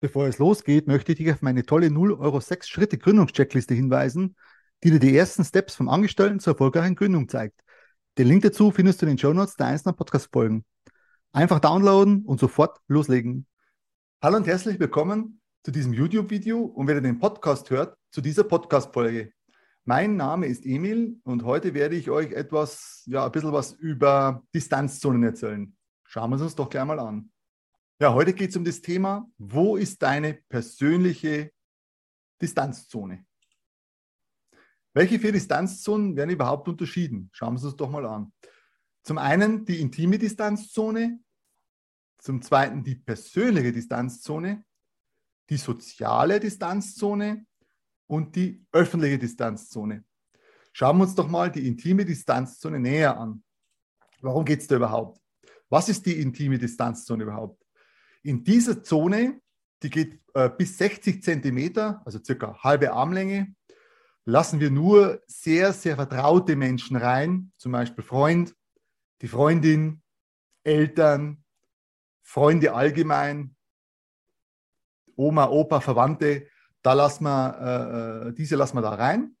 Bevor es losgeht, möchte ich dich auf meine tolle 0 Euro 6 Schritte Gründungscheckliste hinweisen, die dir die ersten Steps vom Angestellten zur erfolgreichen Gründung zeigt. Den Link dazu findest du in den Show Notes der einzelnen Podcast-Folgen. Einfach downloaden und sofort loslegen. Hallo und herzlich willkommen zu diesem YouTube-Video und wer den Podcast hört, zu dieser Podcast-Folge. Mein Name ist Emil und heute werde ich euch etwas, ja, ein bisschen was über Distanzzonen erzählen. Schauen wir uns das doch gleich mal an. Ja, heute geht es um das Thema, wo ist deine persönliche Distanzzone? Welche vier Distanzzonen werden überhaupt unterschieden? Schauen wir uns das doch mal an. Zum einen die intime Distanzzone, zum zweiten die persönliche Distanzzone, die soziale Distanzzone und die öffentliche Distanzzone. Schauen wir uns doch mal die intime Distanzzone näher an. Warum geht es da überhaupt? Was ist die intime Distanzzone überhaupt? In dieser Zone, die geht äh, bis 60 Zentimeter, also circa halbe Armlänge, lassen wir nur sehr, sehr vertraute Menschen rein, zum Beispiel Freund, die Freundin, Eltern, Freunde allgemein, Oma, Opa, Verwandte, da lassen wir, äh, äh diese lassen wir da rein.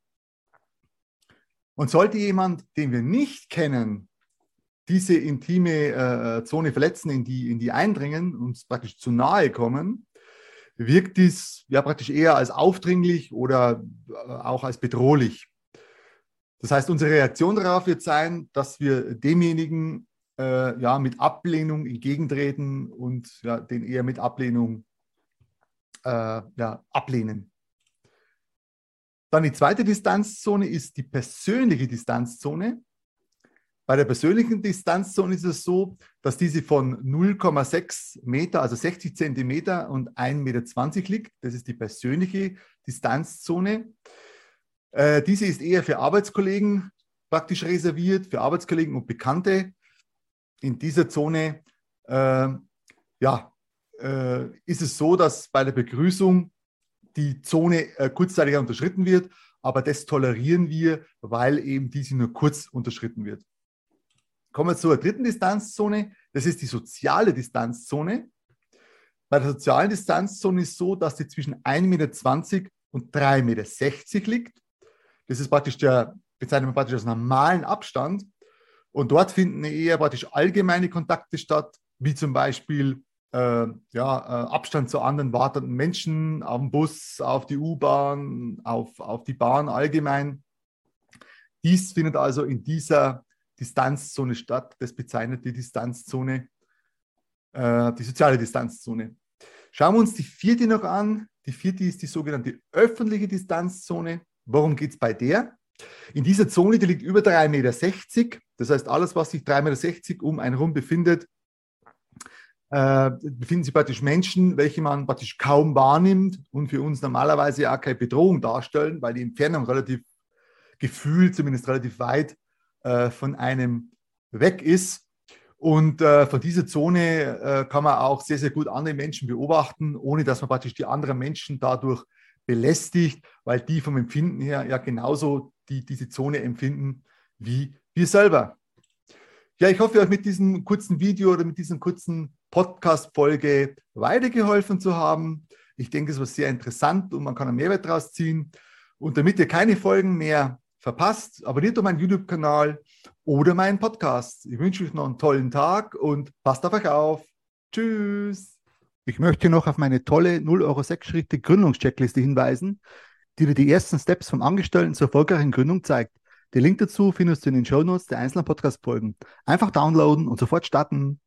Und sollte jemand, den wir nicht kennen, diese intime äh, Zone verletzen, in die, in die eindringen, uns praktisch zu nahe kommen, wirkt dies ja praktisch eher als aufdringlich oder äh, auch als bedrohlich. Das heißt, unsere Reaktion darauf wird sein, dass wir demjenigen äh, ja, mit Ablehnung entgegentreten und ja, den eher mit Ablehnung äh, ja, ablehnen. Dann die zweite Distanzzone ist die persönliche Distanzzone. Bei der persönlichen Distanzzone ist es so, dass diese von 0,6 Meter, also 60 Zentimeter und 1,20 Meter liegt. Das ist die persönliche Distanzzone. Äh, diese ist eher für Arbeitskollegen praktisch reserviert, für Arbeitskollegen und Bekannte. In dieser Zone äh, ja, äh, ist es so, dass bei der Begrüßung die Zone äh, kurzzeitig unterschritten wird, aber das tolerieren wir, weil eben diese nur kurz unterschritten wird. Kommen wir zur dritten Distanzzone. Das ist die soziale Distanzzone. Bei der sozialen Distanzzone ist es so, dass die zwischen 1,20 Meter und 3,60 Meter liegt. Das ist praktisch der, bezeichnet man praktisch als normalen Abstand. Und dort finden eher praktisch allgemeine Kontakte statt, wie zum Beispiel äh, ja, äh, Abstand zu anderen wartenden Menschen, am Bus, auf die U-Bahn, auf, auf die Bahn allgemein. Dies findet also in dieser Distanzzone statt. Das bezeichnet die Distanzzone, äh, die soziale Distanzzone. Schauen wir uns die vierte noch an. Die vierte ist die sogenannte öffentliche Distanzzone. Worum geht es bei der? In dieser Zone, die liegt über 3,60 Meter. Das heißt, alles, was sich 3,60 Meter um einen herum befindet, äh, befinden sich praktisch Menschen, welche man praktisch kaum wahrnimmt und für uns normalerweise auch keine Bedrohung darstellen, weil die Entfernung relativ gefühlt, zumindest relativ weit äh, von einem weg ist. Und äh, von dieser Zone äh, kann man auch sehr, sehr gut andere Menschen beobachten, ohne dass man praktisch die anderen Menschen dadurch belästigt, weil die vom Empfinden her ja genauso die, diese Zone empfinden wie wir selber. Ja, ich hoffe, euch mit diesem kurzen Video oder mit dieser kurzen Podcast-Folge weitergeholfen zu haben. Ich denke, es war sehr interessant und man kann einen Mehrwert daraus ziehen. Und damit ihr keine Folgen mehr verpasst, abonniert doch meinen YouTube-Kanal oder meinen Podcast. Ich wünsche euch noch einen tollen Tag und passt auf euch auf. Tschüss. Ich möchte noch auf meine tolle 0 Euro 6 Schritte Gründungscheckliste hinweisen, die dir die ersten Steps vom Angestellten zur erfolgreichen Gründung zeigt. Den Link dazu findest du in den Show Notes der einzelnen Podcast-Folgen. Einfach downloaden und sofort starten.